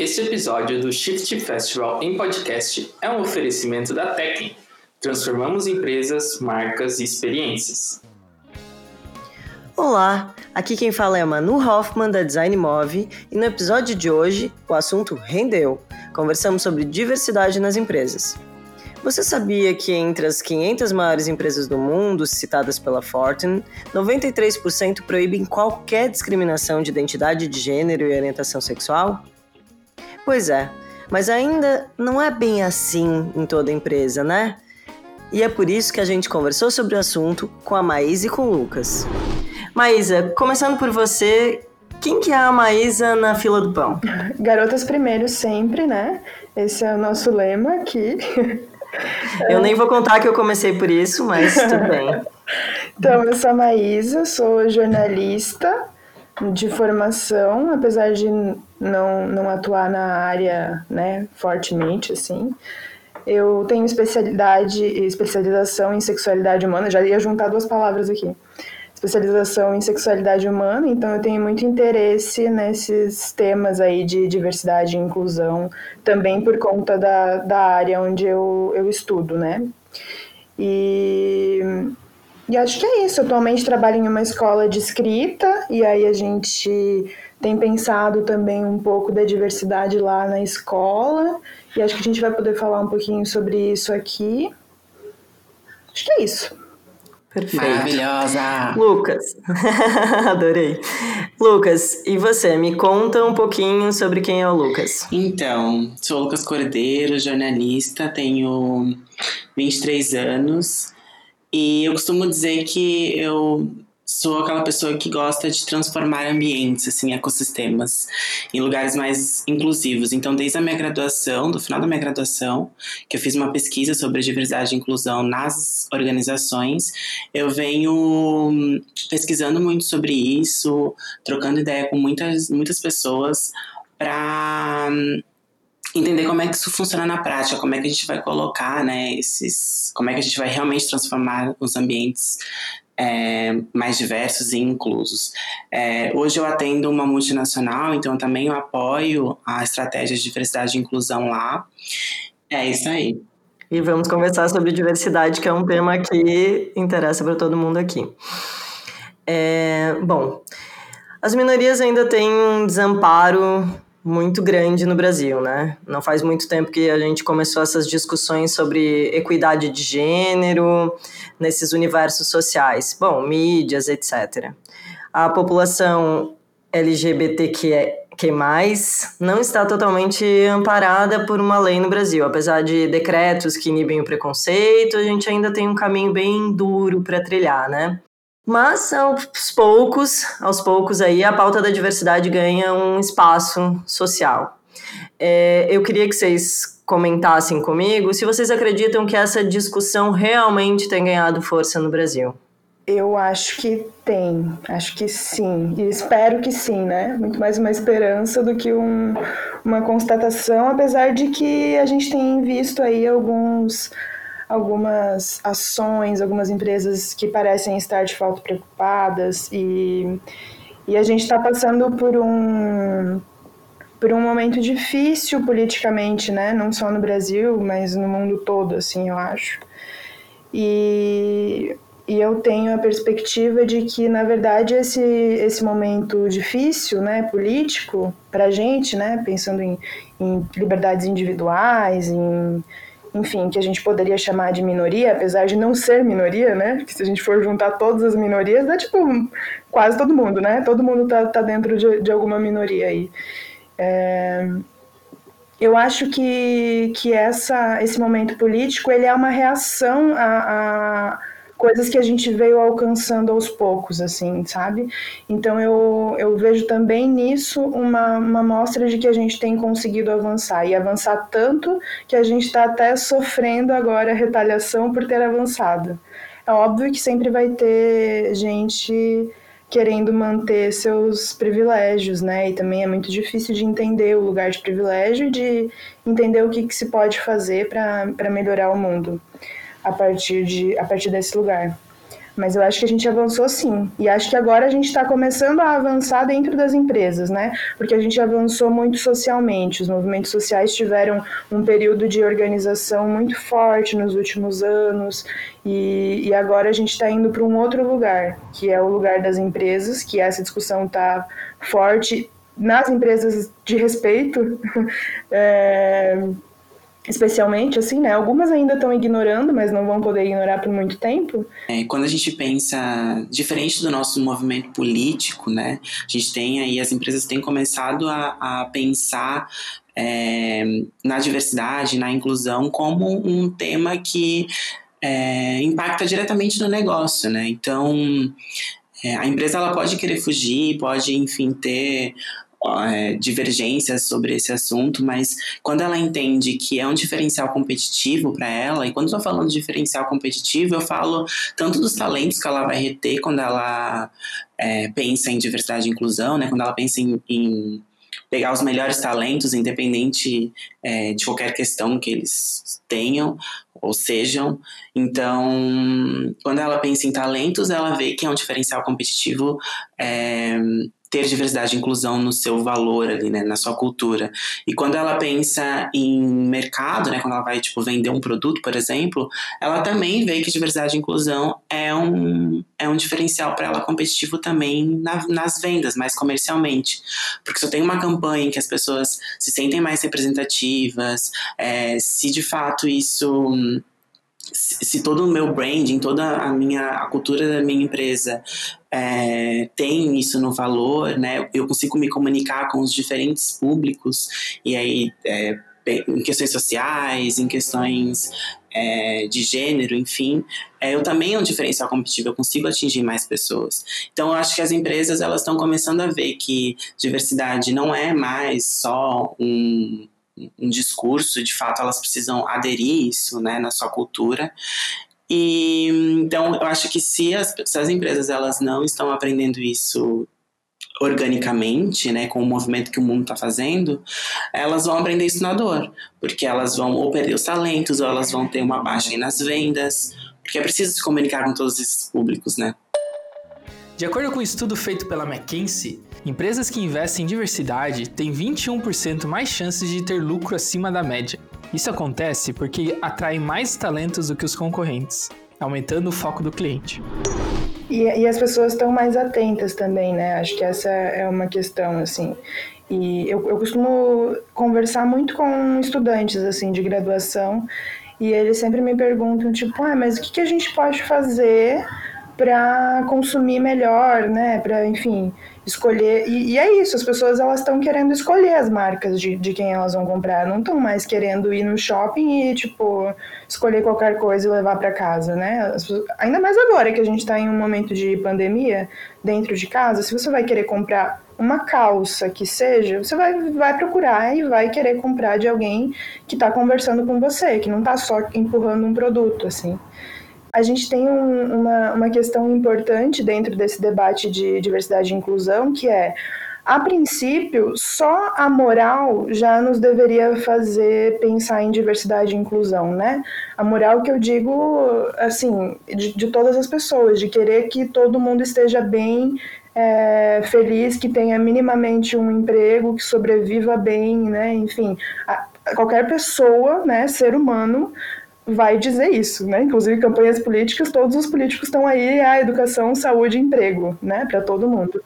Este episódio do Shift Festival em podcast é um oferecimento da Tecno. Transformamos empresas, marcas e experiências. Olá, aqui quem fala é Manu Hoffman da Design Move e no episódio de hoje o assunto rendeu. Conversamos sobre diversidade nas empresas. Você sabia que entre as 500 maiores empresas do mundo citadas pela Fortune, 93% proíbem qualquer discriminação de identidade de gênero e orientação sexual? Pois é, mas ainda não é bem assim em toda empresa, né? E é por isso que a gente conversou sobre o assunto com a Maísa e com o Lucas. Maísa, começando por você, quem que é a Maísa na fila do pão? Garotas primeiro sempre, né? Esse é o nosso lema aqui. Eu nem vou contar que eu comecei por isso, mas tudo bem. Então, eu sou a Maísa, sou jornalista, de formação, apesar de não, não atuar na área, né, fortemente, assim. Eu tenho especialidade especialização em sexualidade humana, já ia juntar duas palavras aqui. Especialização em sexualidade humana, então eu tenho muito interesse nesses temas aí de diversidade e inclusão, também por conta da, da área onde eu, eu estudo, né? E e acho que é isso. Atualmente trabalho em uma escola de escrita, e aí a gente tem pensado também um pouco da diversidade lá na escola, e acho que a gente vai poder falar um pouquinho sobre isso aqui. Acho que é isso. Perfeito. Maravilhosa! Lucas, adorei. Lucas, e você? Me conta um pouquinho sobre quem é o Lucas. Então, sou Lucas Cordeiro, jornalista, tenho 23 anos. E eu costumo dizer que eu sou aquela pessoa que gosta de transformar ambientes, assim, ecossistemas, em lugares mais inclusivos. Então, desde a minha graduação, do final da minha graduação, que eu fiz uma pesquisa sobre diversidade e inclusão nas organizações, eu venho pesquisando muito sobre isso, trocando ideia com muitas, muitas pessoas para entender como é que isso funciona na prática, como é que a gente vai colocar, né, esses, como é que a gente vai realmente transformar os ambientes é, mais diversos e inclusos. É, hoje eu atendo uma multinacional, então também eu apoio a estratégia de diversidade e inclusão lá. É isso aí. E vamos conversar sobre diversidade, que é um tema que interessa para todo mundo aqui. É, bom, as minorias ainda têm um desamparo muito grande no Brasil, né? Não faz muito tempo que a gente começou essas discussões sobre equidade de gênero nesses universos sociais, bom, mídias, etc. A população LGBTQ não está totalmente amparada por uma lei no Brasil. Apesar de decretos que inibem o preconceito, a gente ainda tem um caminho bem duro para trilhar, né? Mas aos poucos, aos poucos aí, a pauta da diversidade ganha um espaço social. É, eu queria que vocês comentassem comigo se vocês acreditam que essa discussão realmente tem ganhado força no Brasil. Eu acho que tem, acho que sim, e espero que sim, né? Muito mais uma esperança do que um, uma constatação, apesar de que a gente tem visto aí alguns algumas ações, algumas empresas que parecem estar de fato preocupadas e, e a gente está passando por um por um momento difícil politicamente, né? Não só no Brasil, mas no mundo todo, assim, eu acho. E, e eu tenho a perspectiva de que, na verdade, esse, esse momento difícil, né, político, para a gente, né, pensando em, em liberdades individuais, em enfim, que a gente poderia chamar de minoria, apesar de não ser minoria, né? Que se a gente for juntar todas as minorias, dá tipo quase todo mundo, né? Todo mundo tá, tá dentro de, de alguma minoria aí. É... Eu acho que, que essa, esse momento político ele é uma reação a, a coisas que a gente veio alcançando aos poucos, assim, sabe? Então eu, eu vejo também nisso uma, uma mostra de que a gente tem conseguido avançar e avançar tanto que a gente está até sofrendo agora retaliação por ter avançado. É óbvio que sempre vai ter gente querendo manter seus privilégios, né? E também é muito difícil de entender o lugar de privilégio e de entender o que, que se pode fazer para melhorar o mundo a partir, de, a partir desse lugar. Mas eu acho que a gente avançou sim. E acho que agora a gente está começando a avançar dentro das empresas, né? Porque a gente avançou muito socialmente. Os movimentos sociais tiveram um período de organização muito forte nos últimos anos. E, e agora a gente está indo para um outro lugar, que é o lugar das empresas, que essa discussão está forte nas empresas de respeito. é, especialmente, assim, né? Algumas ainda estão ignorando, mas não vão poder ignorar por muito tempo. É, quando a gente pensa diferente do nosso movimento político, né? A gente tem aí, as empresas têm começado a, a pensar é, na diversidade, na inclusão como um tema que é, impacta diretamente no negócio, né? Então, é, a empresa ela pode querer fugir, pode, enfim, ter é, divergências sobre esse assunto, mas quando ela entende que é um diferencial competitivo para ela, e quando tô falando de diferencial competitivo, eu falo tanto dos talentos que ela vai reter quando ela é, pensa em diversidade e inclusão, né? Quando ela pensa em, em pegar os melhores talentos, independente é, de qualquer questão que eles tenham ou sejam. Então, quando ela pensa em talentos, ela vê que é um diferencial competitivo é, ter diversidade e inclusão no seu valor ali, né, na sua cultura. E quando ela pensa em mercado, né, quando ela vai tipo vender um produto, por exemplo, ela também vê que diversidade e inclusão é um é um diferencial para ela competitivo também na, nas vendas, mais comercialmente, porque se eu tenho uma campanha em que as pessoas se sentem mais representativas, é, se de fato isso se todo o meu branding, toda a minha a cultura da minha empresa é, tem isso no valor, né? Eu consigo me comunicar com os diferentes públicos e aí é, em questões sociais, em questões é, de gênero, enfim, é, eu também é um diferencial competitivo, eu consigo atingir mais pessoas. Então, eu acho que as empresas elas estão começando a ver que diversidade não é mais só um, um discurso, de fato elas precisam aderir isso né, na sua cultura. E então eu acho que se as, se as empresas elas não estão aprendendo isso organicamente, né, com o movimento que o mundo está fazendo, elas vão aprender isso na dor, porque elas vão ou perder os talentos, ou elas vão ter uma baixa nas vendas, porque é preciso se comunicar com todos esses públicos, né? De acordo com um estudo feito pela McKinsey, empresas que investem em diversidade têm 21% mais chances de ter lucro acima da média. Isso acontece porque atraem mais talentos do que os concorrentes, aumentando o foco do cliente. E, e as pessoas estão mais atentas também, né? Acho que essa é uma questão, assim. E eu, eu costumo conversar muito com estudantes, assim, de graduação, e eles sempre me perguntam, tipo, ah, mas o que, que a gente pode fazer para consumir melhor, né? Para, enfim, escolher. E, e, é isso, as pessoas elas estão querendo escolher as marcas de, de quem elas vão comprar, não estão mais querendo ir no shopping e, tipo, escolher qualquer coisa e levar para casa, né? Pessoas, ainda mais agora que a gente está em um momento de pandemia dentro de casa, se você vai querer comprar uma calça que seja, você vai, vai procurar e vai querer comprar de alguém que está conversando com você, que não está só empurrando um produto, assim. A gente tem um, uma, uma questão importante dentro desse debate de diversidade e inclusão, que é a princípio, só a moral já nos deveria fazer pensar em diversidade e inclusão, né? A moral que eu digo, assim, de, de todas as pessoas, de querer que todo mundo esteja bem, é, feliz, que tenha minimamente um emprego, que sobreviva bem, né? Enfim, a, qualquer pessoa, né, ser humano, vai dizer isso, né? Inclusive campanhas políticas, todos os políticos estão aí a educação, saúde emprego, né, para todo mundo.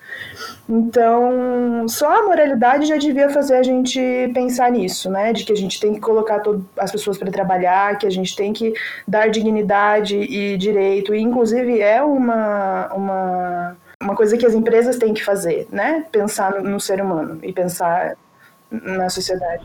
Então, só a moralidade já devia fazer a gente pensar nisso, né, de que a gente tem que colocar todo, as pessoas para trabalhar, que a gente tem que dar dignidade e direito, e inclusive é uma uma uma coisa que as empresas têm que fazer, né? Pensar no, no ser humano e pensar na sociedade.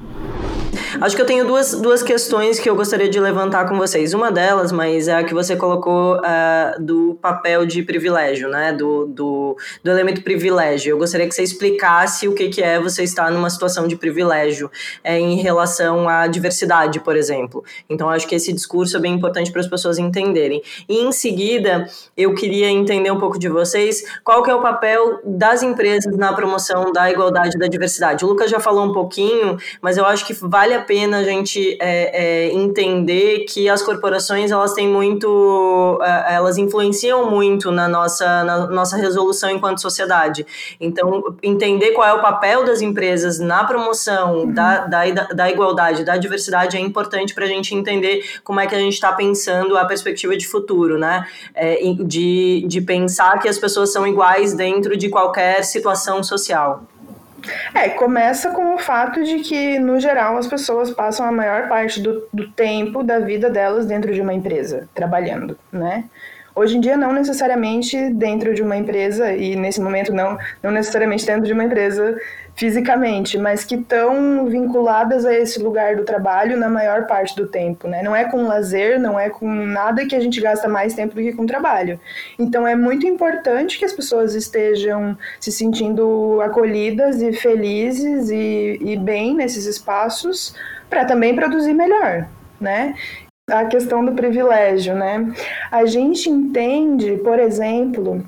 Acho que eu tenho duas, duas questões que eu gostaria de levantar com vocês. Uma delas, mas é a que você colocou uh, do papel de privilégio, né? Do, do, do, elemento privilégio. Eu gostaria que você explicasse o que, que é você estar numa situação de privilégio é, em relação à diversidade, por exemplo. Então, acho que esse discurso é bem importante para as pessoas entenderem. E, em seguida, eu queria entender um pouco de vocês qual que é o papel das empresas na promoção da igualdade e da diversidade. O Lucas já falou um pouquinho, mas eu acho que vale a pena a gente é, é, entender que as corporações elas têm muito, é, elas influenciam muito na nossa, na nossa resolução enquanto sociedade. Então, entender qual é o papel das empresas na promoção uhum. da, da, da igualdade, da diversidade é importante para a gente entender como é que a gente está pensando a perspectiva de futuro, né? É, de, de pensar que as pessoas são iguais dentro de qualquer situação social. É, começa com o fato de que, no geral, as pessoas passam a maior parte do, do tempo da vida delas dentro de uma empresa, trabalhando, né? Hoje em dia, não necessariamente dentro de uma empresa, e nesse momento não, não necessariamente dentro de uma empresa fisicamente, mas que estão vinculadas a esse lugar do trabalho na maior parte do tempo, né? Não é com lazer, não é com nada que a gente gasta mais tempo do que com trabalho. Então é muito importante que as pessoas estejam se sentindo acolhidas e felizes e, e bem nesses espaços para também produzir melhor, né? A questão do privilégio, né? A gente entende, por exemplo,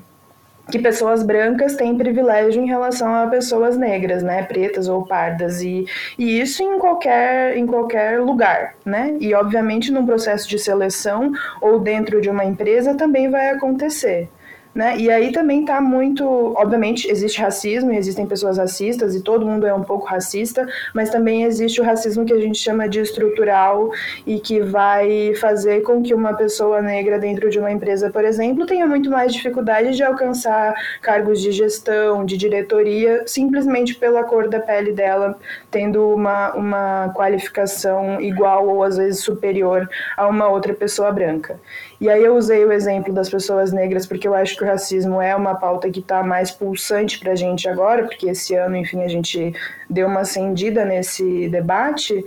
que pessoas brancas têm privilégio em relação a pessoas negras, né, pretas ou pardas e, e isso em qualquer em qualquer lugar, né? E obviamente num processo de seleção ou dentro de uma empresa também vai acontecer. Né? E aí também está muito, obviamente existe racismo existem pessoas racistas e todo mundo é um pouco racista, mas também existe o racismo que a gente chama de estrutural e que vai fazer com que uma pessoa negra dentro de uma empresa, por exemplo, tenha muito mais dificuldade de alcançar cargos de gestão, de diretoria, simplesmente pela cor da pele dela, tendo uma, uma qualificação igual ou às vezes superior a uma outra pessoa branca. E aí eu usei o exemplo das pessoas negras porque eu acho que o racismo é uma pauta que está mais pulsante para a gente agora, porque esse ano, enfim, a gente deu uma acendida nesse debate.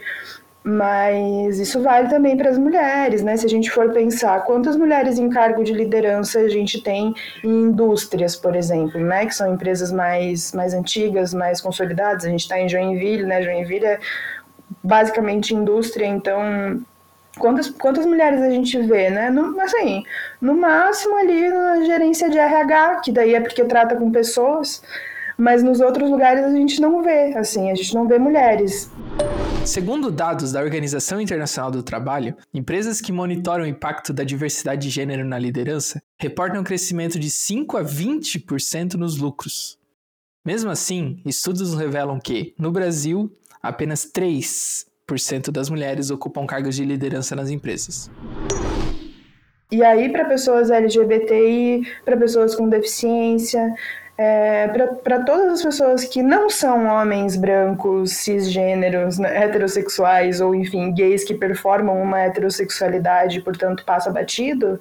Mas isso vale também para as mulheres, né? Se a gente for pensar quantas mulheres em cargo de liderança a gente tem em indústrias, por exemplo, né? Que são empresas mais, mais antigas, mais consolidadas. A gente está em Joinville, né? Joinville é basicamente indústria, então Quantas, quantas mulheres a gente vê, né? No, assim, no máximo ali na gerência de RH, que daí é porque trata com pessoas, mas nos outros lugares a gente não vê, assim, a gente não vê mulheres. Segundo dados da Organização Internacional do Trabalho, empresas que monitoram o impacto da diversidade de gênero na liderança reportam um crescimento de 5 a 20% nos lucros. Mesmo assim, estudos revelam que, no Brasil, apenas 3 cento das mulheres ocupam cargos de liderança nas empresas. E aí, para pessoas LGBTI, para pessoas com deficiência, é, para todas as pessoas que não são homens brancos, cisgêneros, né, heterossexuais ou, enfim, gays que performam uma heterossexualidade portanto, passa batido,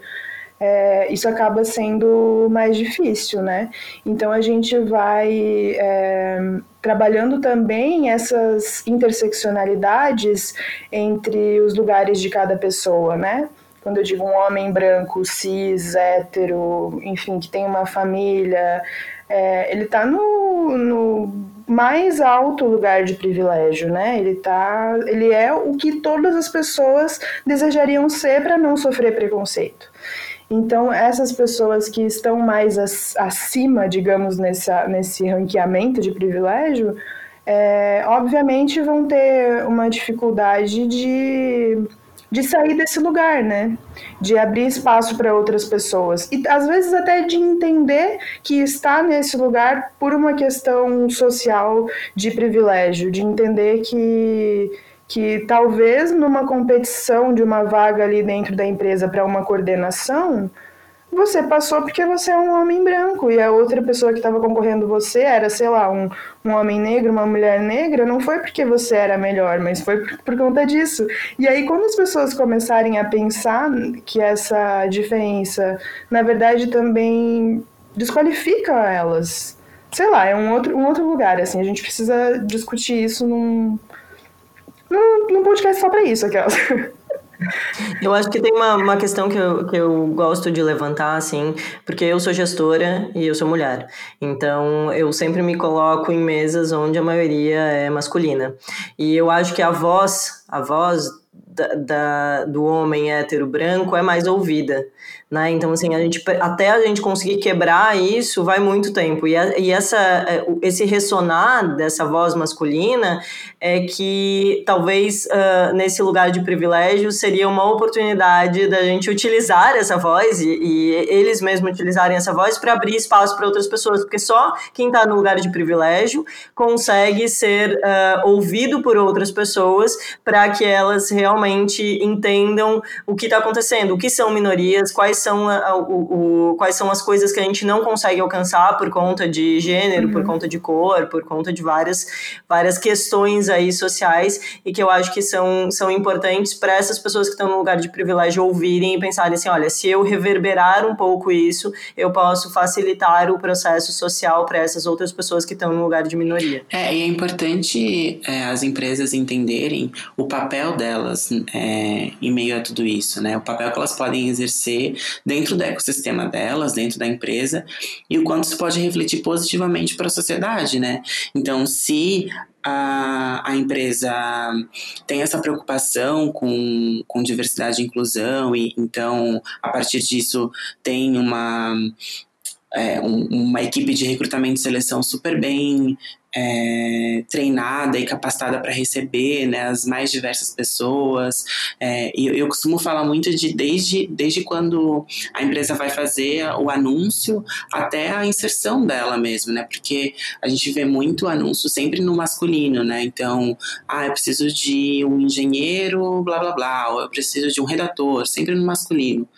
é, isso acaba sendo mais difícil, né? Então a gente vai é, trabalhando também essas interseccionalidades entre os lugares de cada pessoa, né? Quando eu digo um homem branco, cis, hétero, enfim, que tem uma família, é, ele está no, no mais alto lugar de privilégio, né? Ele tá, ele é o que todas as pessoas desejariam ser para não sofrer preconceito. Então, essas pessoas que estão mais acima, digamos, nessa, nesse ranqueamento de privilégio, é, obviamente vão ter uma dificuldade de, de sair desse lugar, né? De abrir espaço para outras pessoas. E às vezes até de entender que está nesse lugar por uma questão social de privilégio, de entender que que talvez numa competição de uma vaga ali dentro da empresa para uma coordenação, você passou porque você é um homem branco e a outra pessoa que estava concorrendo você era, sei lá, um, um homem negro, uma mulher negra, não foi porque você era melhor, mas foi por, por conta disso. E aí, quando as pessoas começarem a pensar que essa diferença, na verdade, também desqualifica elas, sei lá, é um outro, um outro lugar, assim, a gente precisa discutir isso num, num, num podcast só para isso, aquelas. Eu acho que tem uma, uma questão que eu, que eu gosto de levantar, assim, porque eu sou gestora e eu sou mulher. Então, eu sempre me coloco em mesas onde a maioria é masculina. E eu acho que a voz, a voz da, da, do homem hétero branco é mais ouvida. Né? Então, assim, a gente, até a gente conseguir quebrar isso vai muito tempo. E, a, e essa, é, esse ressonar dessa voz masculina é que talvez uh, nesse lugar de privilégio seria uma oportunidade da gente utilizar essa voz e, e eles mesmos utilizarem essa voz para abrir espaço para outras pessoas, porque só quem está no lugar de privilégio consegue ser uh, ouvido por outras pessoas para que elas realmente entendam o que está acontecendo, o que são minorias, quais são, a, o, o, quais são as coisas que a gente não consegue alcançar por conta de gênero, uhum. por conta de cor, por conta de várias, várias questões aí sociais e que eu acho que são, são importantes para essas pessoas que estão no lugar de privilégio ouvirem e pensarem assim, olha, se eu reverberar um pouco isso, eu posso facilitar o processo social para essas outras pessoas que estão no lugar de minoria. É, e é importante é, as empresas entenderem o papel delas é, em meio a tudo isso, né? O papel que elas podem exercer dentro do ecossistema delas, dentro da empresa, e o quanto isso pode refletir positivamente para a sociedade, né? Então, se a, a empresa tem essa preocupação com, com diversidade e inclusão, e então, a partir disso, tem uma, é, um, uma equipe de recrutamento e seleção super bem é, treinada e capacitada para receber né, as mais diversas pessoas. É, e eu, eu, costumo falar muito de desde, desde quando a empresa vai fazer o anúncio até a inserção dela mesmo, né? Porque a gente vê muito anúncio sempre no masculino, né? Então, ah, eu preciso de um engenheiro, blá blá blá, ou eu preciso de um redator, sempre no masculino.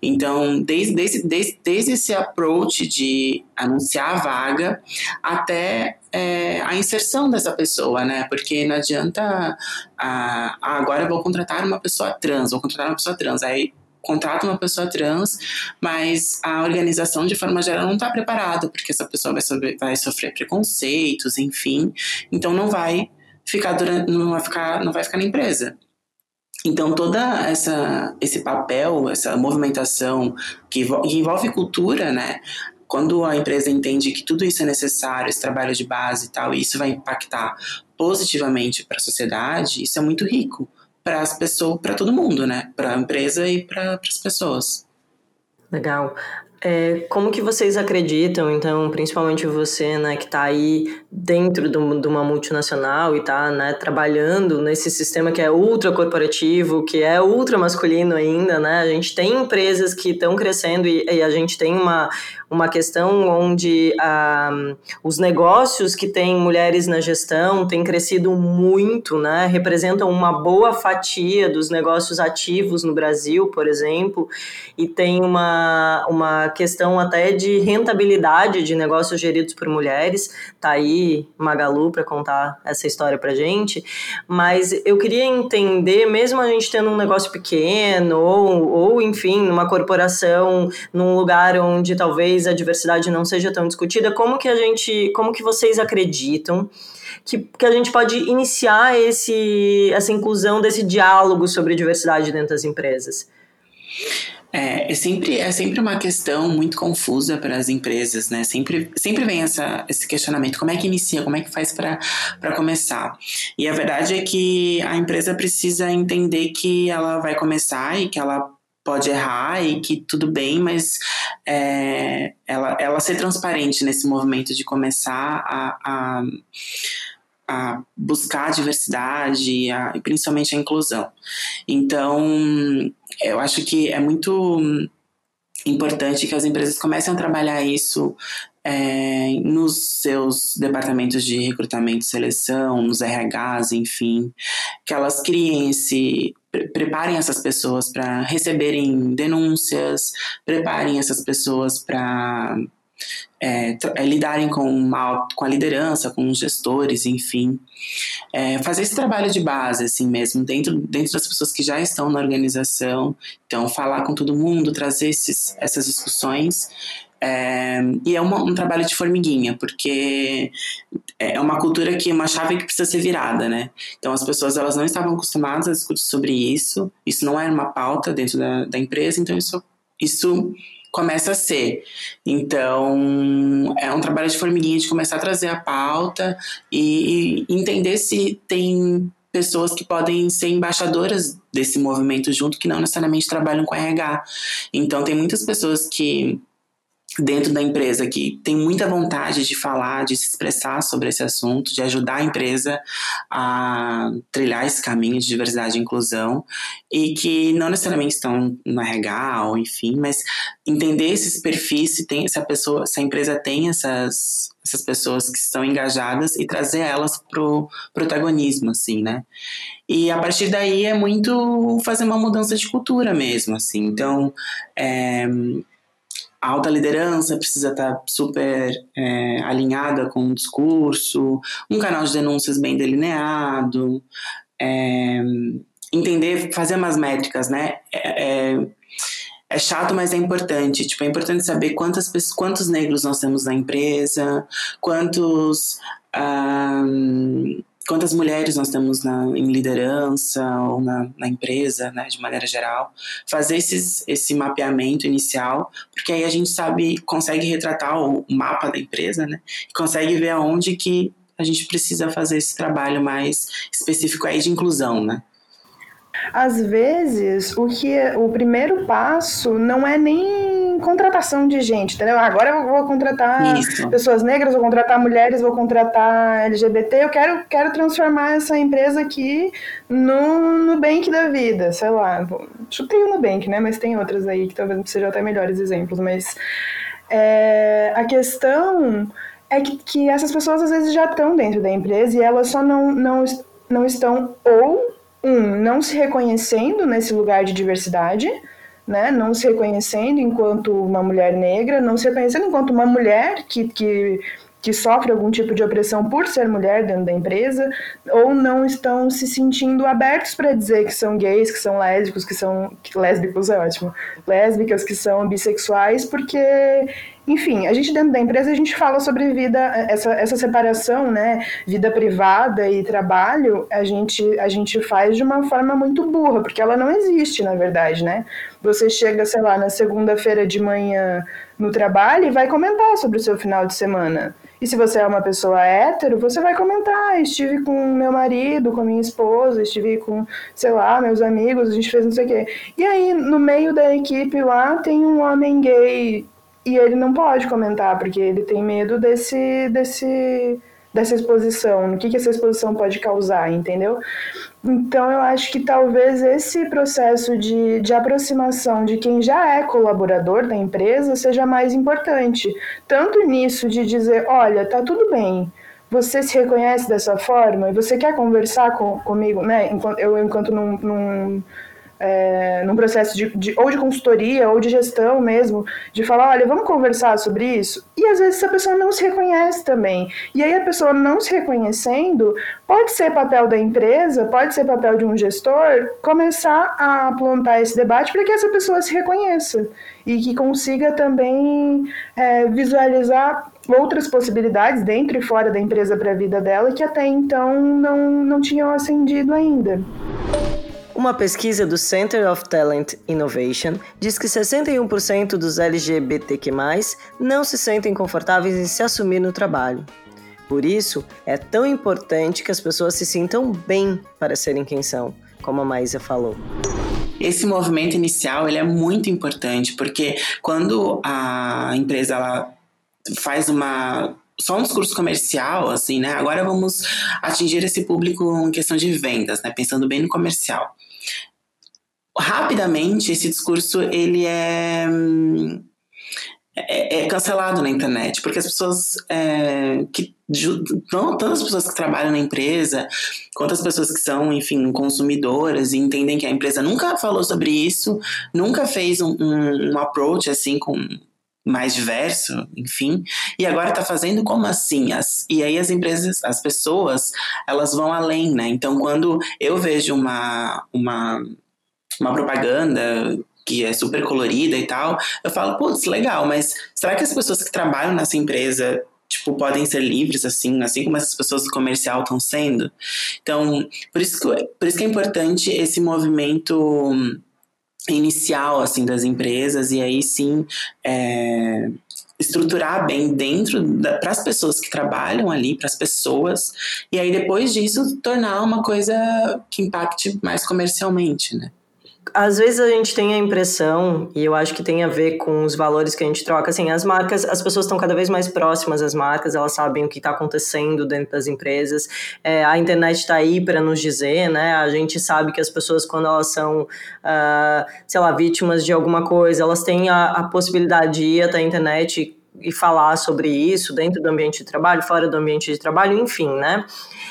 Então, desde, desde, desde, desde esse approach de anunciar a vaga até é, a inserção dessa pessoa, né? Porque não adianta, ah, agora eu vou contratar uma pessoa trans, vou contratar uma pessoa trans, aí contrata uma pessoa trans, mas a organização de forma geral não está preparada, porque essa pessoa vai, sobre, vai sofrer preconceitos, enfim, então não vai ficar durante, não vai ficar, não vai ficar na empresa. Então toda essa esse papel, essa movimentação que envolve cultura, né? Quando a empresa entende que tudo isso é necessário, esse trabalho de base e tal, e isso vai impactar positivamente para a sociedade, isso é muito rico para as pessoas, para todo mundo, né? Para a empresa e para as pessoas. Legal. É, como que vocês acreditam, então, principalmente você, né, que está aí dentro de uma multinacional e está né, trabalhando nesse sistema que é ultra corporativo, que é ultra masculino ainda, né? A gente tem empresas que estão crescendo e, e, a gente tem uma, uma questão onde ah, os negócios que têm mulheres na gestão têm crescido muito, né? Representam uma boa fatia dos negócios ativos no Brasil, por exemplo, e tem uma, uma questão até de rentabilidade de negócios geridos por mulheres. Tá aí Magalu para contar essa história para gente. Mas eu queria entender, mesmo a gente tendo um negócio pequeno ou, ou enfim, numa corporação, num lugar onde talvez a diversidade não seja tão discutida, como que a gente, como que vocês acreditam que, que a gente pode iniciar esse, essa inclusão desse diálogo sobre diversidade dentro das empresas? É, é, sempre, é sempre uma questão muito confusa para as empresas, né? Sempre, sempre vem essa, esse questionamento: como é que inicia, como é que faz para começar? E a verdade é que a empresa precisa entender que ela vai começar e que ela pode errar e que tudo bem, mas é, ela, ela ser transparente nesse movimento de começar a, a a buscar a diversidade e principalmente a inclusão. Então, eu acho que é muito importante que as empresas comecem a trabalhar isso é, nos seus departamentos de recrutamento e seleção, nos RHs, enfim, que elas criem esse. preparem essas pessoas para receberem denúncias, preparem essas pessoas para é, é, lidarem com, uma, com a liderança, com os gestores, enfim. É, fazer esse trabalho de base, assim mesmo, dentro, dentro das pessoas que já estão na organização. Então, falar com todo mundo, trazer esses, essas discussões. É, e é uma, um trabalho de formiguinha, porque é uma cultura que é uma chave que precisa ser virada, né? Então as pessoas elas não estavam acostumadas a discutir sobre isso, isso não era uma pauta dentro da, da empresa, então isso, isso começa a ser. Então, é um trabalho de formiguinha de começar a trazer a pauta e entender se tem pessoas que podem ser embaixadoras desse movimento junto, que não necessariamente trabalham com RH. Então, tem muitas pessoas que dentro da empresa que tem muita vontade de falar, de se expressar sobre esse assunto, de ajudar a empresa a trilhar esse caminho de diversidade e inclusão e que não necessariamente estão no ou enfim, mas entender esses perfis, se tem se a pessoa, se a empresa tem essas essas pessoas que estão engajadas e trazer elas pro protagonismo assim, né? E a partir daí é muito fazer uma mudança de cultura mesmo, assim. Então, é, a alta liderança precisa estar super é, alinhada com o discurso, um canal de denúncias bem delineado, é, entender, fazer umas métricas, né? É, é, é, chato, mas é importante. Tipo, é importante saber quantas quantos negros nós temos na empresa, quantos um, quantas mulheres nós temos na, em liderança ou na, na empresa, né, de maneira geral, fazer esses, esse mapeamento inicial, porque aí a gente sabe, consegue retratar o mapa da empresa, né, e consegue ver aonde que a gente precisa fazer esse trabalho mais específico aí de inclusão, né. Às vezes, o que é, o primeiro passo não é nem contratação de gente, entendeu? Agora eu vou contratar Isso. pessoas negras, vou contratar mulheres, vou contratar LGBT. Eu quero, quero transformar essa empresa aqui no Nubank da vida, sei lá. Chutei o Nubank, né? Mas tem outras aí que talvez sejam até melhores exemplos. Mas é, a questão é que, que essas pessoas às vezes já estão dentro da empresa e elas só não, não, não estão ou um, não se reconhecendo nesse lugar de diversidade, né? Não se reconhecendo enquanto uma mulher negra, não se reconhecendo enquanto uma mulher que, que, que sofre algum tipo de opressão por ser mulher dentro da empresa, ou não estão se sentindo abertos para dizer que são gays, que são lésbicos, que são. Que lésbicos é ótimo. Lésbicas, que são bissexuais, porque enfim, a gente dentro da empresa a gente fala sobre vida, essa, essa separação, né, vida privada e trabalho, a gente, a gente faz de uma forma muito burra, porque ela não existe, na verdade, né? Você chega, sei lá, na segunda-feira de manhã no trabalho e vai comentar sobre o seu final de semana. E se você é uma pessoa hétero, você vai comentar: estive com meu marido, com minha esposa, estive com, sei lá, meus amigos, a gente fez não sei o quê. E aí, no meio da equipe lá, tem um homem gay e ele não pode comentar, porque ele tem medo desse, desse, dessa exposição, o que, que essa exposição pode causar, entendeu? Então eu acho que talvez esse processo de, de aproximação de quem já é colaborador da empresa seja mais importante. Tanto nisso de dizer, olha, tá tudo bem, você se reconhece dessa forma e você quer conversar com, comigo, né? Eu, enquanto num é, num processo de, de, ou de consultoria ou de gestão mesmo, de falar, olha, vamos conversar sobre isso. E às vezes essa pessoa não se reconhece também. E aí a pessoa não se reconhecendo, pode ser papel da empresa, pode ser papel de um gestor, começar a plantar esse debate para que essa pessoa se reconheça e que consiga também é, visualizar outras possibilidades dentro e fora da empresa para a vida dela que até então não, não tinham acendido ainda. Uma pesquisa do Center of Talent Innovation diz que 61% dos LGBTQ+, não se sentem confortáveis em se assumir no trabalho. Por isso, é tão importante que as pessoas se sintam bem para serem quem são, como a Maísa falou. Esse movimento inicial ele é muito importante, porque quando a empresa ela faz uma só um discurso comercial, assim, né? Agora vamos atingir esse público em questão de vendas, né? Pensando bem no comercial rapidamente esse discurso ele é, é, é cancelado na internet, porque as pessoas é, que não tanto as pessoas que trabalham na empresa, quanto as pessoas que são, enfim, consumidoras e entendem que a empresa nunca falou sobre isso, nunca fez um, um, um approach assim com mais diverso, enfim, e agora está fazendo como assim? As, e aí as empresas, as pessoas, elas vão além, né? Então, quando eu vejo uma, uma uma propaganda que é super colorida e tal, eu falo, putz, legal, mas será que as pessoas que trabalham nessa empresa tipo, podem ser livres, assim, assim como essas pessoas do comercial estão sendo. Então, por isso, que, por isso que é importante esse movimento inicial, assim, das empresas, e aí sim, é, estruturar bem dentro para as pessoas que trabalham ali, para as pessoas, e aí depois disso tornar uma coisa que impacte mais comercialmente, né? Às vezes a gente tem a impressão, e eu acho que tem a ver com os valores que a gente troca, assim, as marcas, as pessoas estão cada vez mais próximas às marcas, elas sabem o que está acontecendo dentro das empresas, é, a internet está aí para nos dizer, né, a gente sabe que as pessoas, quando elas são, uh, sei lá, vítimas de alguma coisa, elas têm a, a possibilidade de ir até a internet e falar sobre isso dentro do ambiente de trabalho, fora do ambiente de trabalho, enfim, né?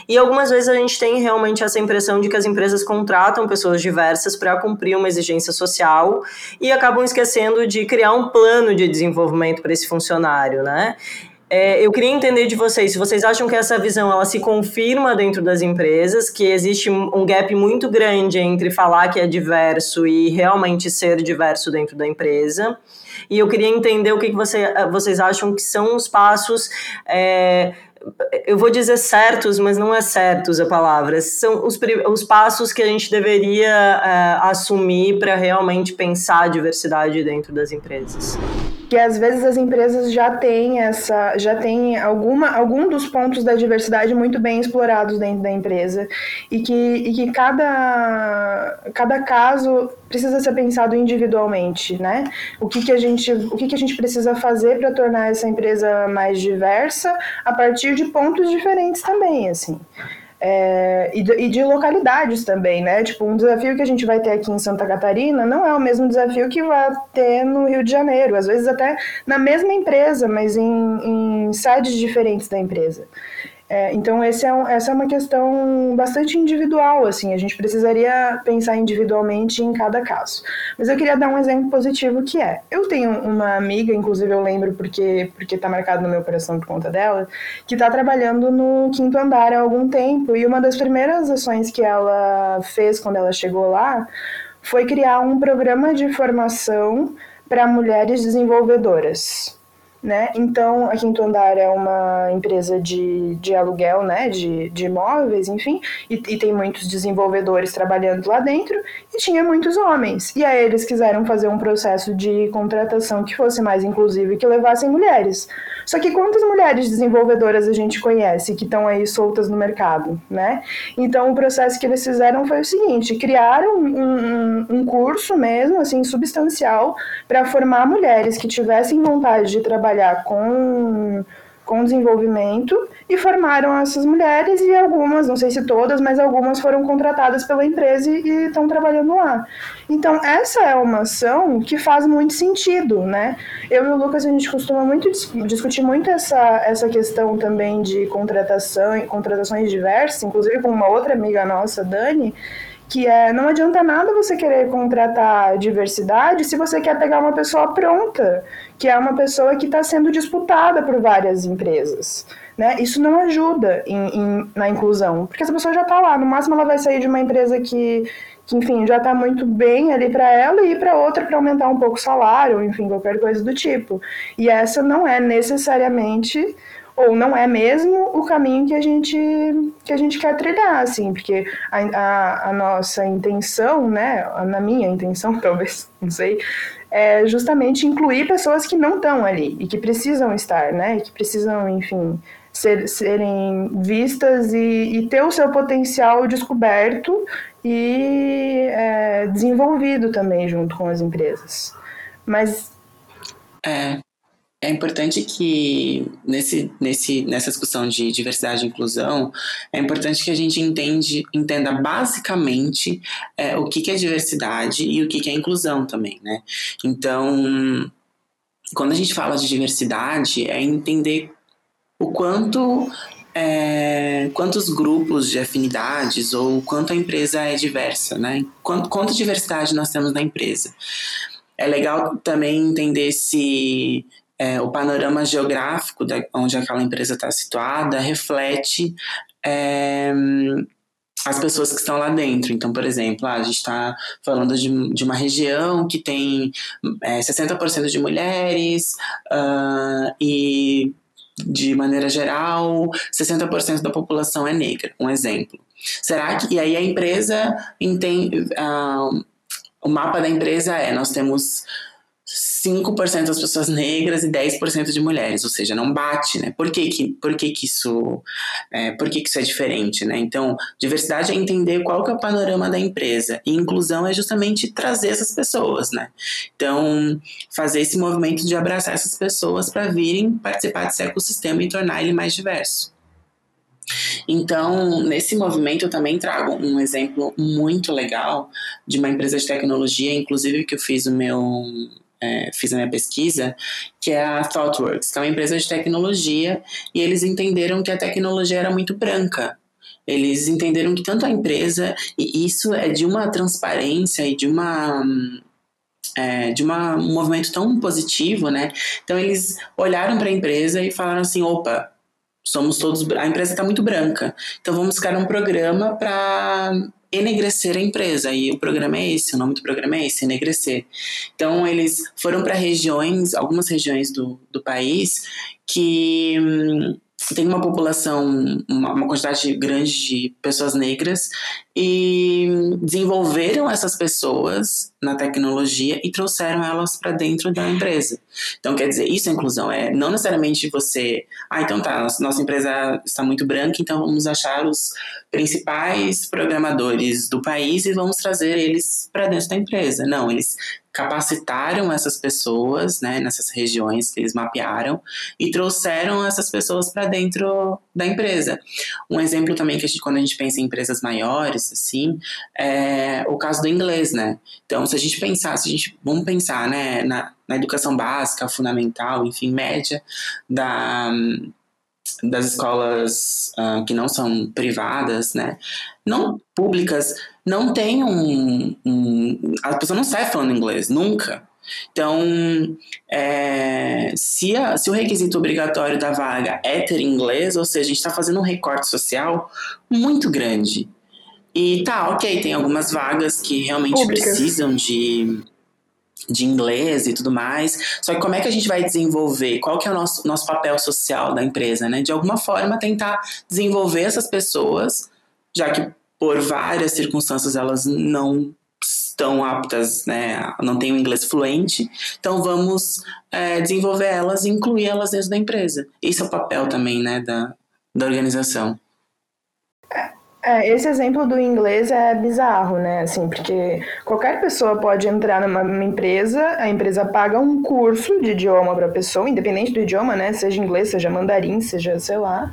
E algumas vezes a gente tem realmente essa impressão de que as empresas contratam pessoas diversas para cumprir uma exigência social e acabam esquecendo de criar um plano de desenvolvimento para esse funcionário, né? É, eu queria entender de vocês, se vocês acham que essa visão ela se confirma dentro das empresas, que existe um gap muito grande entre falar que é diverso e realmente ser diverso dentro da empresa. E eu queria entender o que, que você, vocês acham que são os passos. É, eu vou dizer certos, mas não é certos a palavra. São os, os passos que a gente deveria é, assumir para realmente pensar a diversidade dentro das empresas que às vezes as empresas já têm essa, já têm alguma, algum dos pontos da diversidade muito bem explorados dentro da empresa e que, e que cada, cada caso precisa ser pensado individualmente, né? O que, que a gente, o que, que a gente precisa fazer para tornar essa empresa mais diversa a partir de pontos diferentes também, assim. É, e, de, e, de, localidades também, né? Tipo, um desafio que a gente vai ter aqui em Santa Catarina não é o mesmo desafio que vai ter no Rio de Janeiro, às vezes até na mesma empresa, mas em, em sedes diferentes da empresa. É, então, esse é um, essa é uma questão bastante individual, assim, a gente precisaria pensar individualmente em cada caso. Mas eu queria dar um exemplo positivo que é, eu tenho uma amiga, inclusive eu lembro porque porque está marcado no meu coração por conta dela, que está trabalhando no quinto andar há algum tempo, e uma das primeiras ações que ela fez quando ela chegou lá foi criar um programa de formação para mulheres desenvolvedoras né? Então, a Quinto Andar é uma empresa de, de aluguel, né? De, de imóveis, enfim, e, e tem muitos desenvolvedores trabalhando lá dentro e tinha muitos homens. E aí eles quiseram fazer um processo de contratação que fosse mais inclusivo e que levassem mulheres. Só que quantas mulheres desenvolvedoras a gente conhece que estão aí soltas no mercado, né? Então o processo que eles fizeram foi o seguinte: criaram um, um, um curso mesmo, assim, substancial, para formar mulheres que tivessem vontade de trabalhar com com desenvolvimento e formaram essas mulheres e algumas, não sei se todas, mas algumas foram contratadas pela empresa e estão trabalhando lá. Então, essa é uma ação que faz muito sentido, né? Eu e o Lucas, a gente costuma muito discutir muito essa, essa questão também de contratação contratações diversas, inclusive com uma outra amiga nossa, Dani, que é não adianta nada você querer contratar diversidade se você quer pegar uma pessoa pronta, que é uma pessoa que está sendo disputada por várias empresas. Né? Isso não ajuda em, em, na inclusão, porque essa pessoa já está lá. No máximo, ela vai sair de uma empresa que, que enfim, já está muito bem ali para ela e ir para outra para aumentar um pouco o salário, enfim, qualquer coisa do tipo. E essa não é necessariamente ou não é mesmo o caminho que a gente que a gente quer trilhar, assim, porque a, a, a nossa intenção, né, na minha intenção, talvez, não sei, é justamente incluir pessoas que não estão ali e que precisam estar, né, e que precisam, enfim, ser, serem vistas e, e, ter o seu potencial descoberto e é, desenvolvido também junto com as empresas. Mas é, é importante que nesse, nesse, nessa discussão de diversidade e inclusão, é importante que a gente entende, entenda basicamente é, o que, que é diversidade e o que, que é inclusão também, né? Então, quando a gente fala de diversidade, é entender o quanto é, quantos grupos de afinidades ou quanto a empresa é diversa, né? Quanto, quanta diversidade nós temos na empresa. É legal também entender se é, o panorama geográfico da, onde aquela empresa está situada reflete é, as pessoas que estão lá dentro. Então, por exemplo, ah, a gente está falando de, de uma região que tem é, 60% de mulheres uh, e, de maneira geral, 60% da população é negra. Um exemplo. Será que. E aí a empresa entende. Uh, o mapa da empresa é: nós temos 5% das pessoas negras e 10% de mulheres, ou seja, não bate, né? Por que que, por que, que isso é, por que, que isso é diferente, né? Então, diversidade é entender qual que é o panorama da empresa e inclusão é justamente trazer essas pessoas, né? Então, fazer esse movimento de abraçar essas pessoas para virem participar desse ecossistema e tornar ele mais diverso. Então, nesse movimento, eu também trago um exemplo muito legal de uma empresa de tecnologia, inclusive que eu fiz o meu é, fiz a minha pesquisa, que é a ThoughtWorks, que é uma empresa de tecnologia, e eles entenderam que a tecnologia era muito branca. Eles entenderam que tanto a empresa, e isso é de uma transparência e de uma. É, de uma, um movimento tão positivo, né? Então eles olharam para a empresa e falaram assim: opa, somos todos. A empresa está muito branca, então vamos criar um programa para enegrecer a empresa. E o programa é esse, o nome do programa é esse, enegrecer. Então, eles foram para regiões, algumas regiões do, do país, que hum, tem uma população, uma, uma, quantidade grande de pessoas negras e desenvolveram essas pessoas na tecnologia e trouxeram elas para dentro da empresa. Então, quer dizer, isso é inclusão, é não necessariamente você, ah, então tá, nossa empresa está muito branca, então vamos achar os principais programadores do país e vamos trazer eles para dentro da empresa. Não, eles capacitaram essas pessoas, né, nessas regiões que eles mapearam e trouxeram essas pessoas para dentro da empresa. Um exemplo também que a gente, quando a gente pensa em empresas maiores, assim, é o caso do inglês, né? Então, se a gente pensar, se a gente, vamos pensar, né, na, na educação básica, fundamental, enfim, média da das escolas uh, que não são privadas, né, não públicas, não tem um, um, a pessoa não sai falando inglês nunca. Então, é, se, a, se o requisito obrigatório da vaga é ter inglês, ou seja, a gente está fazendo um recorte social muito grande. E tá, ok, tem algumas vagas que realmente Públicas. precisam de de inglês e tudo mais. Só que como é que a gente vai desenvolver? Qual que é o nosso, nosso papel social da empresa, né? De alguma forma tentar desenvolver essas pessoas, já que por várias circunstâncias elas não estão aptas, né, não têm o inglês fluente, então vamos é, desenvolver elas e incluir elas dentro da empresa. Esse é o papel também, né, da, da organização. É, esse exemplo do inglês é bizarro, né? Assim, porque qualquer pessoa pode entrar numa, numa empresa, a empresa paga um curso de idioma para a pessoa, independente do idioma, né? Seja inglês, seja mandarim, seja sei lá.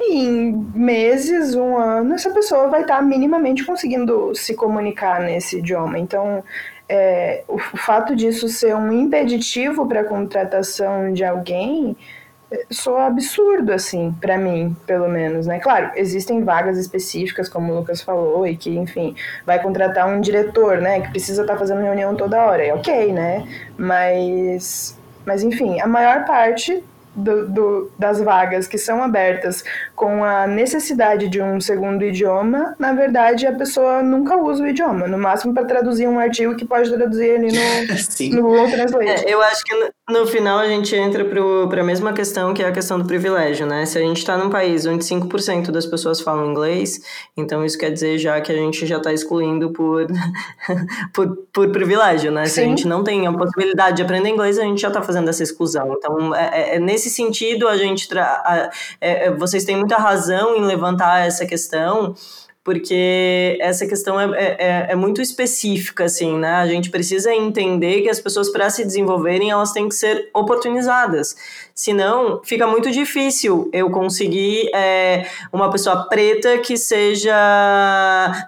E em meses, um ano, essa pessoa vai estar minimamente conseguindo se comunicar nesse idioma. Então, é, o fato disso ser um impeditivo para a contratação de alguém soa absurdo, assim, para mim, pelo menos, né? Claro, existem vagas específicas, como o Lucas falou, e que, enfim, vai contratar um diretor, né, que precisa estar tá fazendo reunião toda hora, é ok, né? Mas, mas enfim, a maior parte do, do, das vagas que são abertas com a necessidade de um segundo idioma, na verdade a pessoa nunca usa o idioma, no máximo para traduzir um artigo que pode traduzir ali no, no Google Translate. É, eu acho que no, final a gente entra para a mesma questão que é a questão do privilégio, né? Se a gente está num país onde 5% das pessoas falam inglês, então isso quer dizer já que a gente já está excluindo por, por, por privilégio, né? Sim. Se a gente não tem a possibilidade de aprender inglês, a gente já está fazendo essa exclusão. Então, é, é, é nesse sentido, a gente tra... É, é, vocês têm muita razão em levantar essa questão, porque essa questão é, é, é, é, muito específica, assim, né? A gente precisa entender que as pessoas, para se desenvolverem, elas têm que ser oportunizadas. Senão, fica muito difícil eu conseguir é, uma pessoa preta que seja.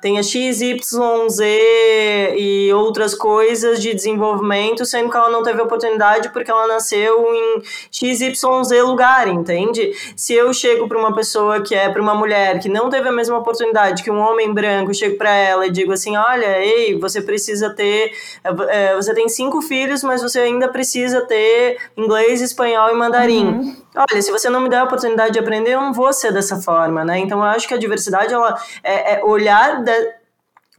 tenha X, Y, Z e outras coisas de desenvolvimento, sendo que ela não teve oportunidade porque ela nasceu em X, Y, Z lugar, entende? Se eu chego para uma pessoa que é para uma mulher que não teve a mesma oportunidade que um homem branco, chego para ela e digo assim: olha, ei, você precisa ter. É, você tem cinco filhos, mas você ainda precisa ter inglês, espanhol e mandarim mandarim. Uhum. Olha, se você não me der a oportunidade de aprender, eu não vou ser dessa forma, né? Então eu acho que a diversidade ela é, é olhar de,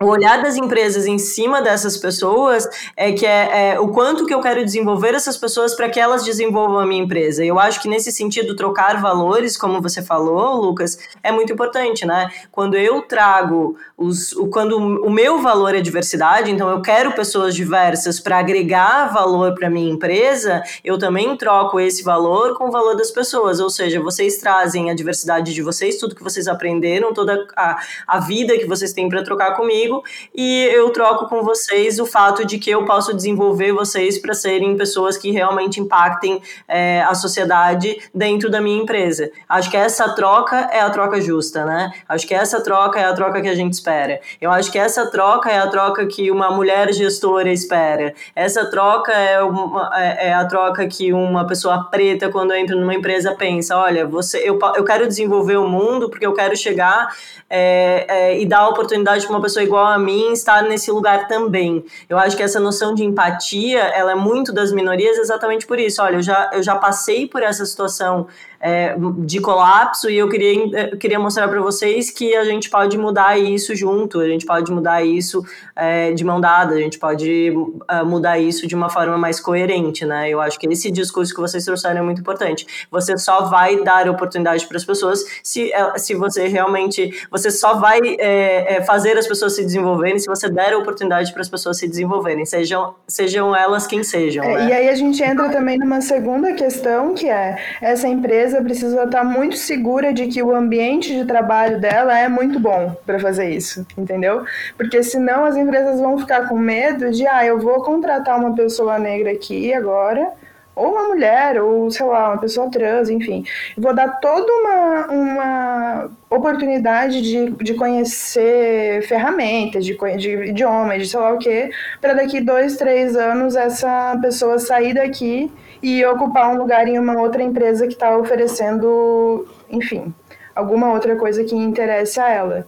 o olhar das empresas em cima dessas pessoas é que é, é o quanto que eu quero desenvolver essas pessoas para que elas desenvolvam a minha empresa. Eu acho que nesse sentido trocar valores, como você falou, Lucas, é muito importante, né? Quando eu trago os, o, quando o meu valor é diversidade, então eu quero pessoas diversas para agregar valor para minha empresa, eu também troco esse valor com o valor das pessoas. Ou seja, vocês trazem a diversidade de vocês, tudo que vocês aprenderam, toda a, a vida que vocês têm para trocar comigo comigo e eu troco com vocês o fato de que eu posso desenvolver vocês para serem pessoas que realmente impactem é, a sociedade dentro da minha empresa. Acho que essa troca é a troca justa, né? Acho que essa troca é a troca que a gente espera. Eu acho que essa troca é a troca que uma mulher gestora espera. Essa troca é, uma, é, é a troca que uma pessoa preta, quando entra numa empresa, pensa: olha, você, eu, eu quero desenvolver o mundo porque eu quero chegar é, é, e dar oportunidade para uma pessoa igual a mim estar nesse lugar também. Eu acho que essa noção de empatia, ela é muito das minorias exatamente por isso. Olha, eu já, eu já passei por essa situação é, de colapso e eu queria, eu queria mostrar para vocês que a gente pode mudar isso junto, a gente pode mudar isso é, de mão dada, a gente pode uh, mudar isso de uma forma mais coerente, né? Eu acho que esse discurso que vocês trouxeram é muito importante. Você só vai dar oportunidade para as pessoas se, é, se você realmente, você só vai é, é, fazer as pessoas se desenvolverem se você der oportunidade para as pessoas se desenvolverem, sejam, sejam elas quem sejam. É, né? E aí a gente entra também numa segunda questão que é essa empresa empresa precisa estar muito segura de que o ambiente de trabalho dela é muito bom para fazer isso, entendeu? Porque senão as empresas vão ficar com medo de, ah, eu vou contratar uma pessoa negra aqui agora, ou uma mulher, ou sei lá, uma pessoa trans, enfim. Vou dar toda uma, uma oportunidade de, de conhecer ferramentas, de, de idiomas, de sei lá o quê, para daqui dois, três anos essa pessoa sair daqui e ocupar um lugar em uma outra empresa que está oferecendo, enfim, alguma outra coisa que interesse a ela.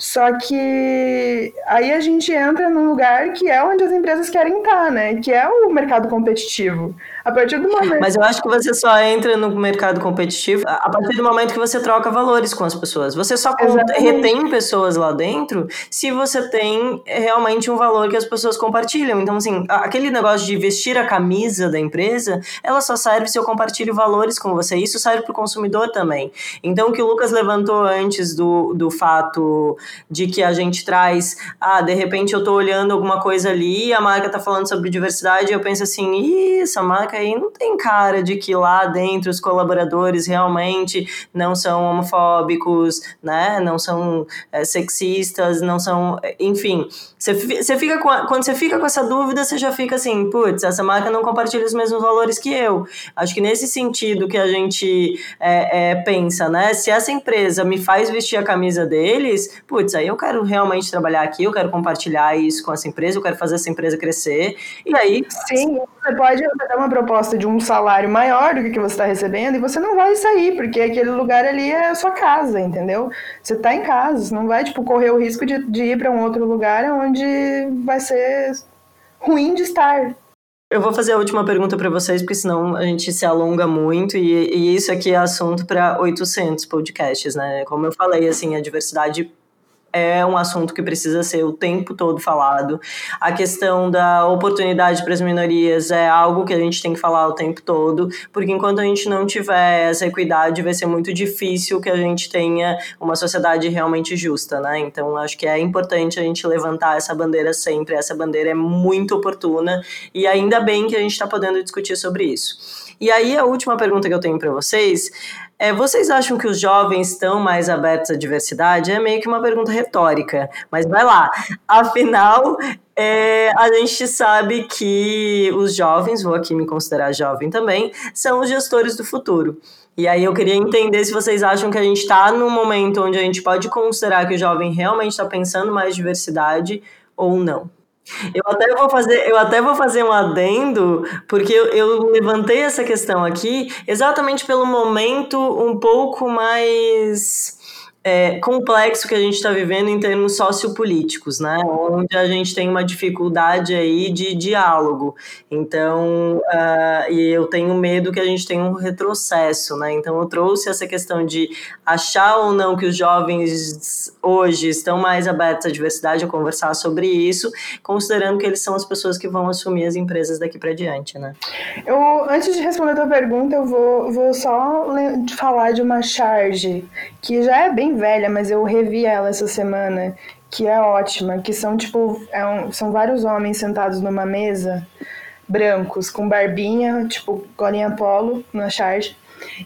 Só que aí a gente entra num lugar que é onde as empresas querem estar, né? Que é o mercado competitivo. A partir do momento. Mas eu acho que você só entra no mercado competitivo a partir do momento que você troca valores com as pessoas. Você só retém pessoas lá dentro se você tem realmente um valor que as pessoas compartilham. Então, assim, aquele negócio de vestir a camisa da empresa, ela só serve se eu compartilho valores com você. Isso serve para o consumidor também. Então, o que o Lucas levantou antes do, do fato de que a gente traz, ah, de repente eu tô olhando alguma coisa ali, a marca tá falando sobre diversidade, e eu penso assim, Ih, essa marca aí não tem cara de que lá dentro os colaboradores realmente não são homofóbicos, né, não são é, sexistas, não são, enfim, você fica com a, quando você fica com essa dúvida, você já fica assim, putz, essa marca não compartilha os mesmos valores que eu. Acho que nesse sentido que a gente é, é, pensa, né, se essa empresa me faz vestir a camisa deles, putz, aí eu quero realmente trabalhar aqui, eu quero compartilhar isso com essa empresa, eu quero fazer essa empresa crescer. E aí. Sim, você pode dar uma proposta de um salário maior do que você está recebendo e você não vai sair, porque aquele lugar ali é a sua casa, entendeu? Você está em casa, você não vai tipo, correr o risco de, de ir para um outro lugar onde vai ser ruim de estar. Eu vou fazer a última pergunta para vocês, porque senão a gente se alonga muito, e, e isso aqui é assunto para 800 podcasts, né? Como eu falei, assim, a diversidade é um assunto que precisa ser o tempo todo falado. A questão da oportunidade para as minorias é algo que a gente tem que falar o tempo todo, porque enquanto a gente não tiver essa equidade, vai ser muito difícil que a gente tenha uma sociedade realmente justa, né? Então, acho que é importante a gente levantar essa bandeira sempre. Essa bandeira é muito oportuna e ainda bem que a gente está podendo discutir sobre isso. E aí, a última pergunta que eu tenho para vocês é, vocês acham que os jovens estão mais abertos à diversidade? É meio que uma pergunta retórica, mas vai lá. Afinal, é, a gente sabe que os jovens, vou aqui me considerar jovem também, são os gestores do futuro. E aí eu queria entender se vocês acham que a gente está num momento onde a gente pode considerar que o jovem realmente está pensando mais diversidade ou não. Eu até vou fazer, eu até vou fazer um adendo, porque eu, eu, levantei essa questão aqui exatamente pelo momento um pouco mais é, complexo que a gente está vivendo em termos sociopolíticos, né? Onde a gente tem uma dificuldade aí de diálogo. Então, uh, e eu tenho medo que a gente tenha um retrocesso, né? Então, eu trouxe essa questão de achar ou não que os jovens hoje estão mais abertos à diversidade, a conversar sobre isso, considerando que eles são as pessoas que vão assumir as empresas daqui para diante, né? Eu, antes de responder a tua pergunta, eu vou, vou só falar de uma charge que já é bem velha, mas eu revi ela essa semana, que é ótima, que são tipo, é um, são vários homens sentados numa mesa, brancos, com barbinha, tipo, golinha polo na charge.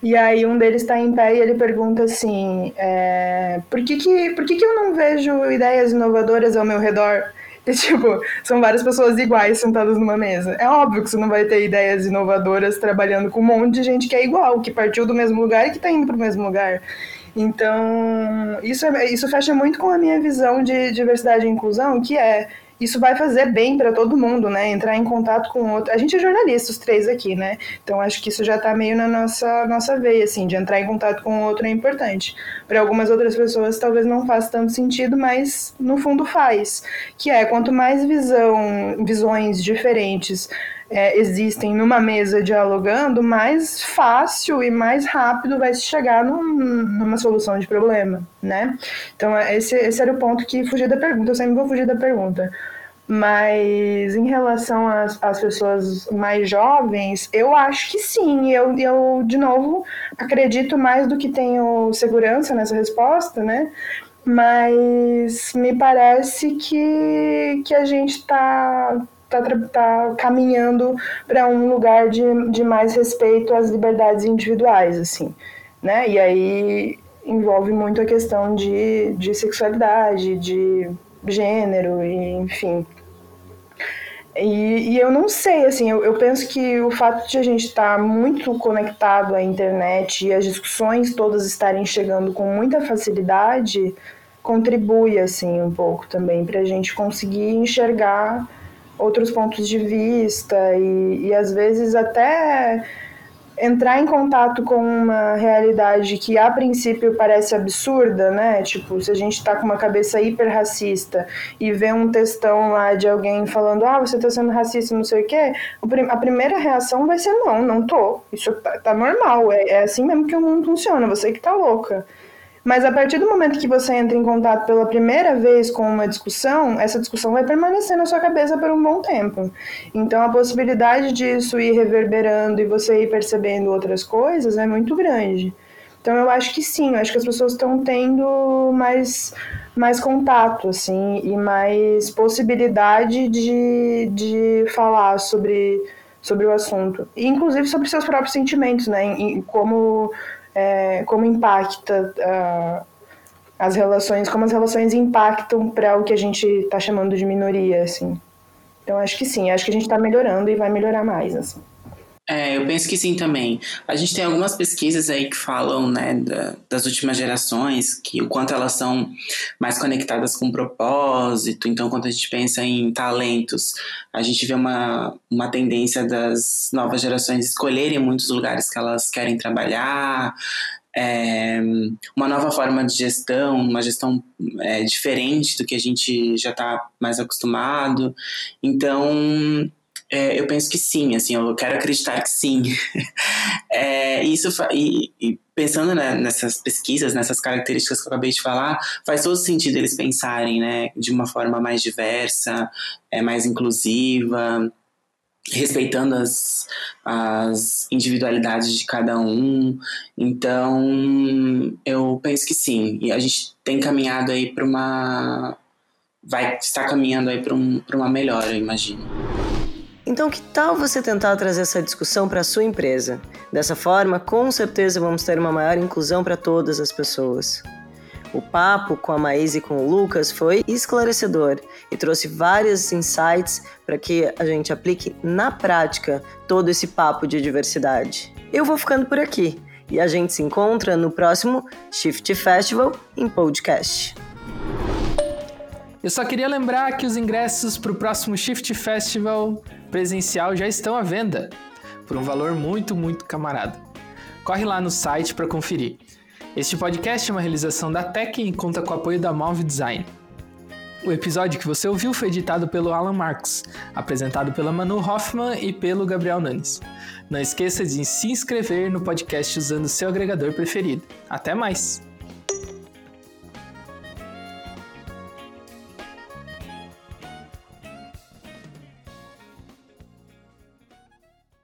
E aí um deles está em pé e ele pergunta assim, é, por, que, que, por que, que eu não vejo ideias inovadoras ao meu redor? E, tipo, são várias pessoas iguais sentadas numa mesa. É óbvio que você não vai ter ideias inovadoras trabalhando com um monte de gente que é igual, que partiu do mesmo lugar e que está indo para o mesmo lugar. Então, isso, é, isso fecha muito com a minha visão de diversidade e inclusão, que é isso vai fazer bem para todo mundo, né? Entrar em contato com outro. A gente é jornalista, os três aqui, né? Então acho que isso já está meio na nossa, nossa veia, assim, de entrar em contato com o outro é importante. Para algumas outras pessoas talvez não faça tanto sentido, mas no fundo faz. Que é quanto mais visão, visões diferentes é, existem numa mesa dialogando, mais fácil e mais rápido vai se chegar num, numa solução de problema, né? Então, é, esse, esse era o ponto que fugir da pergunta, eu sempre vou fugir da pergunta. Mas em relação às, às pessoas mais jovens, eu acho que sim. Eu, eu, de novo, acredito mais do que tenho segurança nessa resposta, né? Mas me parece que, que a gente está está tá caminhando para um lugar de, de mais respeito às liberdades individuais, assim, né? E aí envolve muito a questão de, de sexualidade, de gênero, e, enfim. E, e, eu não sei, assim, eu, eu, penso que o fato de a gente estar tá muito conectado à internet e as discussões todas estarem chegando com muita facilidade contribui, assim, um pouco também para a gente conseguir enxergar outros pontos de vista e, e às vezes até entrar em contato com uma realidade que a princípio parece absurda, né? Tipo, se a gente tá com uma cabeça hiper racista e vê um textão lá de alguém falando, ah, você tá sendo racista, não sei o quê, a primeira reação vai ser não, não tô. Isso tá, tá normal, é, é assim mesmo que o mundo funciona, você que tá louca. Mas a partir do momento que você entra em contato pela primeira vez com uma discussão, essa discussão vai permanecer na sua cabeça por um bom tempo. Então a possibilidade disso ir reverberando e você ir percebendo outras coisas é muito grande. Então eu acho que sim, eu acho que as pessoas estão tendo mais, mais contato, assim, e mais possibilidade de, de falar sobre, sobre o assunto. E, inclusive sobre seus próprios sentimentos, né? E, como é, como impacta uh, as relações, como as relações impactam para o que a gente está chamando de minoria, assim. Então acho que sim, acho que a gente está melhorando e vai melhorar mais, assim. É, eu penso que sim também. A gente tem algumas pesquisas aí que falam, né, da, das últimas gerações, que o quanto elas são mais conectadas com propósito. Então, quando a gente pensa em talentos, a gente vê uma, uma tendência das novas gerações escolherem muitos lugares que elas querem trabalhar, é, uma nova forma de gestão, uma gestão é, diferente do que a gente já está mais acostumado. Então, é, eu penso que sim, assim, eu quero acreditar que sim. é, isso e, e pensando né, nessas pesquisas, nessas características que eu acabei de falar, faz todo sentido eles pensarem, né, de uma forma mais diversa, é mais inclusiva, respeitando as, as individualidades de cada um. Então, eu penso que sim. E a gente tem caminhado aí para uma vai estar caminhando aí para um, uma melhora, eu imagino. Então, que tal você tentar trazer essa discussão para a sua empresa? Dessa forma, com certeza vamos ter uma maior inclusão para todas as pessoas. O papo com a Maís e com o Lucas foi esclarecedor e trouxe vários insights para que a gente aplique na prática todo esse papo de diversidade. Eu vou ficando por aqui e a gente se encontra no próximo Shift Festival em podcast. Eu só queria lembrar que os ingressos para o próximo Shift Festival presencial já estão à venda, por um valor muito, muito camarada. Corre lá no site para conferir. Este podcast é uma realização da Tech e conta com o apoio da Move Design. O episódio que você ouviu foi editado pelo Alan Marks, apresentado pela Manu Hoffman e pelo Gabriel Nunes. Não esqueça de se inscrever no podcast usando seu agregador preferido. Até mais!